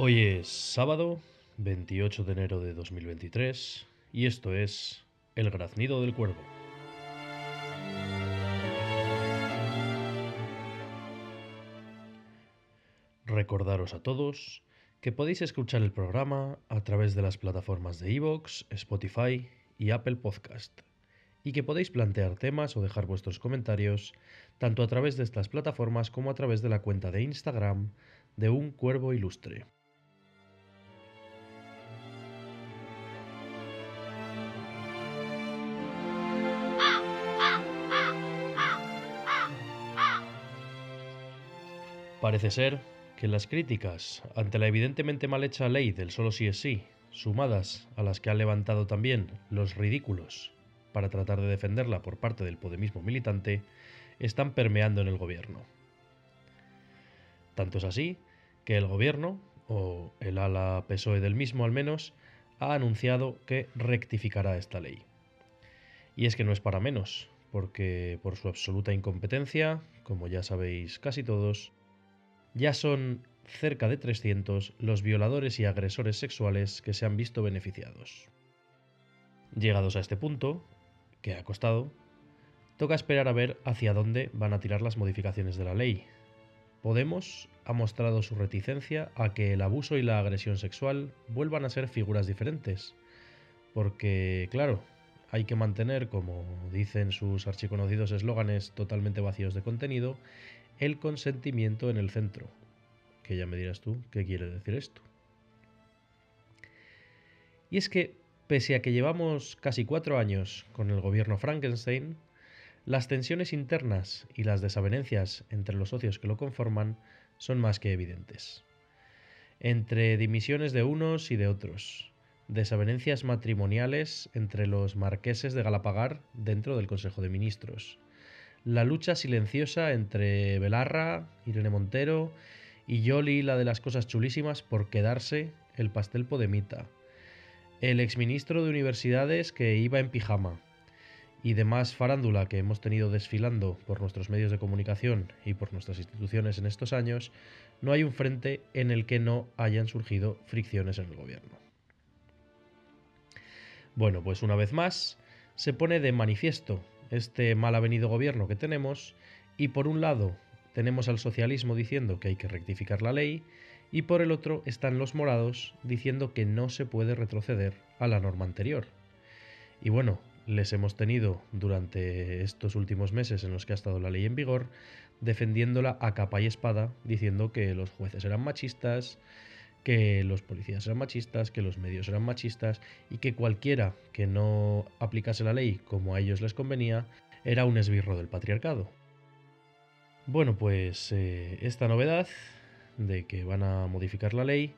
Hoy es sábado 28 de enero de 2023 y esto es El graznido del cuervo. Recordaros a todos que podéis escuchar el programa a través de las plataformas de iVoox, Spotify y Apple Podcast y que podéis plantear temas o dejar vuestros comentarios tanto a través de estas plataformas como a través de la cuenta de Instagram de un cuervo ilustre. Parece ser que las críticas ante la evidentemente mal hecha ley del solo sí es sí, sumadas a las que han levantado también los ridículos para tratar de defenderla por parte del podemismo militante, están permeando en el gobierno. Tanto es así que el gobierno, o el ala PSOE del mismo al menos, ha anunciado que rectificará esta ley. Y es que no es para menos, porque por su absoluta incompetencia, como ya sabéis casi todos, ya son cerca de 300 los violadores y agresores sexuales que se han visto beneficiados. Llegados a este punto, que ha costado, toca esperar a ver hacia dónde van a tirar las modificaciones de la ley. Podemos ha mostrado su reticencia a que el abuso y la agresión sexual vuelvan a ser figuras diferentes, porque, claro, hay que mantener, como dicen sus archiconocidos eslóganes totalmente vacíos de contenido, el consentimiento en el centro. Que ya me dirás tú qué quiere decir esto. Y es que, pese a que llevamos casi cuatro años con el gobierno Frankenstein, las tensiones internas y las desavenencias entre los socios que lo conforman son más que evidentes. Entre dimisiones de unos y de otros, desavenencias matrimoniales entre los marqueses de Galapagar dentro del Consejo de Ministros, la lucha silenciosa entre Belarra, Irene Montero y Yoli, la de las cosas chulísimas, por quedarse el pastel Podemita, el exministro de Universidades que iba en pijama, y demás farándula que hemos tenido desfilando por nuestros medios de comunicación y por nuestras instituciones en estos años, no hay un frente en el que no hayan surgido fricciones en el gobierno. Bueno, pues una vez más, se pone de manifiesto este mal avenido gobierno que tenemos y por un lado tenemos al socialismo diciendo que hay que rectificar la ley y por el otro están los morados diciendo que no se puede retroceder a la norma anterior. Y bueno, les hemos tenido durante estos últimos meses en los que ha estado la ley en vigor defendiéndola a capa y espada diciendo que los jueces eran machistas, que los policías eran machistas, que los medios eran machistas y que cualquiera que no aplicase la ley como a ellos les convenía era un esbirro del patriarcado. Bueno, pues eh, esta novedad de que van a modificar la ley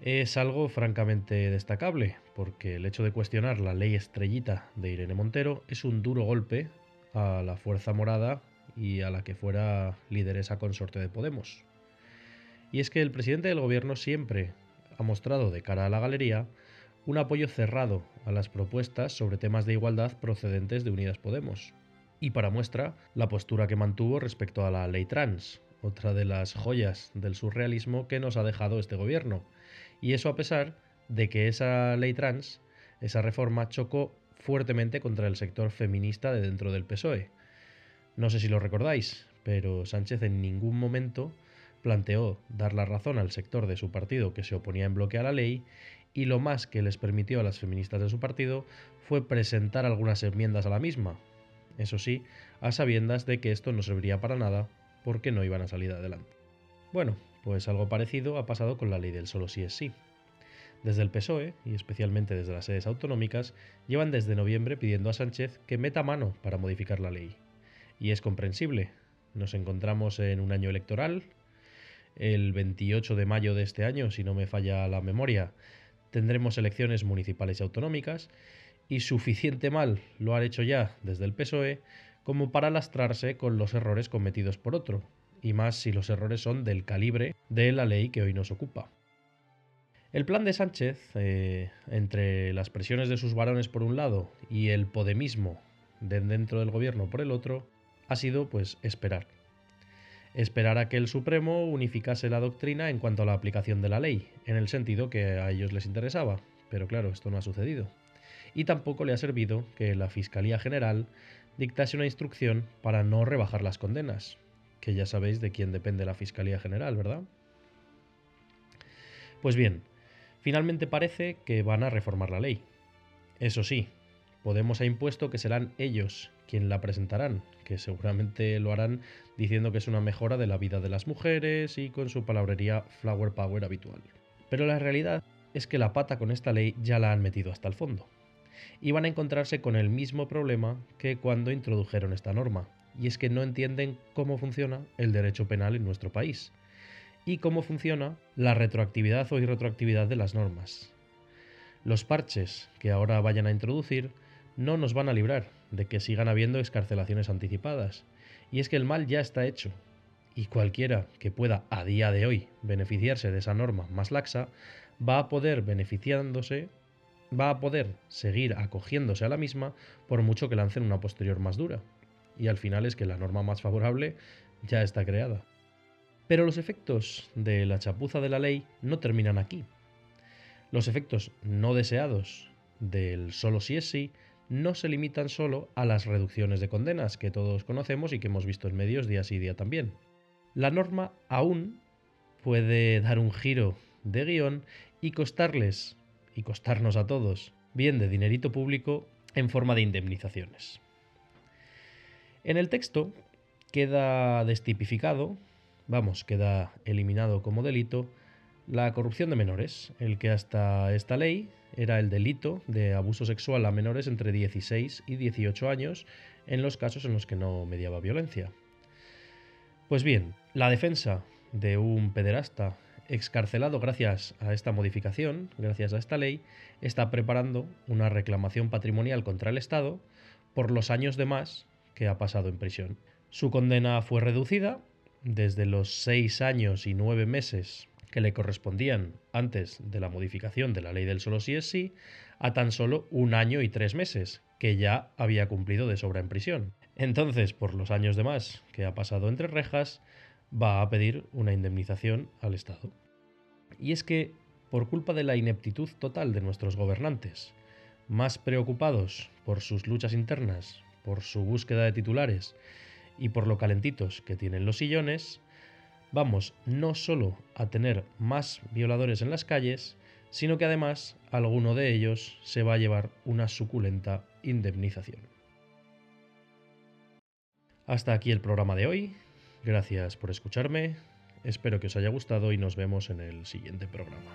es algo francamente destacable, porque el hecho de cuestionar la ley estrellita de Irene Montero es un duro golpe a la fuerza morada y a la que fuera lideresa consorte de Podemos. Y es que el presidente del gobierno siempre ha mostrado de cara a la galería un apoyo cerrado a las propuestas sobre temas de igualdad procedentes de Unidas Podemos. Y para muestra, la postura que mantuvo respecto a la ley trans, otra de las joyas del surrealismo que nos ha dejado este gobierno. Y eso a pesar de que esa ley trans, esa reforma, chocó fuertemente contra el sector feminista de dentro del PSOE. No sé si lo recordáis, pero Sánchez en ningún momento planteó dar la razón al sector de su partido que se oponía en bloque a la ley y lo más que les permitió a las feministas de su partido fue presentar algunas enmiendas a la misma. Eso sí, a sabiendas de que esto no serviría para nada porque no iban a salir adelante. Bueno, pues algo parecido ha pasado con la ley del solo sí es sí. Desde el PSOE, y especialmente desde las sedes autonómicas, llevan desde noviembre pidiendo a Sánchez que meta mano para modificar la ley. Y es comprensible. Nos encontramos en un año electoral, el 28 de mayo de este año, si no me falla la memoria, tendremos elecciones municipales y autonómicas y suficiente mal lo han hecho ya desde el PSOE como para lastrarse con los errores cometidos por otro, y más si los errores son del calibre de la ley que hoy nos ocupa. El plan de Sánchez, eh, entre las presiones de sus varones por un lado y el podemismo de dentro del gobierno por el otro, ha sido pues esperar esperar a que el Supremo unificase la doctrina en cuanto a la aplicación de la ley, en el sentido que a ellos les interesaba. Pero claro, esto no ha sucedido. Y tampoco le ha servido que la Fiscalía General dictase una instrucción para no rebajar las condenas, que ya sabéis de quién depende la Fiscalía General, ¿verdad? Pues bien, finalmente parece que van a reformar la ley. Eso sí, Podemos ha impuesto que serán ellos quien la presentarán, que seguramente lo harán diciendo que es una mejora de la vida de las mujeres y con su palabrería flower power habitual. Pero la realidad es que la pata con esta ley ya la han metido hasta el fondo. Y van a encontrarse con el mismo problema que cuando introdujeron esta norma, y es que no entienden cómo funciona el derecho penal en nuestro país y cómo funciona la retroactividad o irretroactividad de las normas. Los parches que ahora vayan a introducir no nos van a librar de que sigan habiendo escarcelaciones anticipadas. Y es que el mal ya está hecho. Y cualquiera que pueda a día de hoy beneficiarse de esa norma más laxa va a poder beneficiándose, va a poder seguir acogiéndose a la misma por mucho que lancen una posterior más dura. Y al final es que la norma más favorable ya está creada. Pero los efectos de la chapuza de la ley no terminan aquí. Los efectos no deseados del solo si es sí no se limitan solo a las reducciones de condenas que todos conocemos y que hemos visto en medios día sí día también. La norma aún puede dar un giro de guion y costarles, y costarnos a todos, bien de dinerito público en forma de indemnizaciones. En el texto queda destipificado, vamos, queda eliminado como delito, la corrupción de menores, el que hasta esta ley era el delito de abuso sexual a menores entre 16 y 18 años en los casos en los que no mediaba violencia. Pues bien, la defensa de un pederasta excarcelado gracias a esta modificación, gracias a esta ley, está preparando una reclamación patrimonial contra el Estado por los años de más que ha pasado en prisión. Su condena fue reducida desde los seis años y nueve meses que le correspondían antes de la modificación de la ley del solo sí es sí, a tan solo un año y tres meses, que ya había cumplido de sobra en prisión. Entonces, por los años de más que ha pasado entre rejas, va a pedir una indemnización al Estado. Y es que, por culpa de la ineptitud total de nuestros gobernantes, más preocupados por sus luchas internas, por su búsqueda de titulares y por lo calentitos que tienen los sillones, vamos no solo a tener más violadores en las calles, sino que además alguno de ellos se va a llevar una suculenta indemnización. Hasta aquí el programa de hoy. Gracias por escucharme. Espero que os haya gustado y nos vemos en el siguiente programa.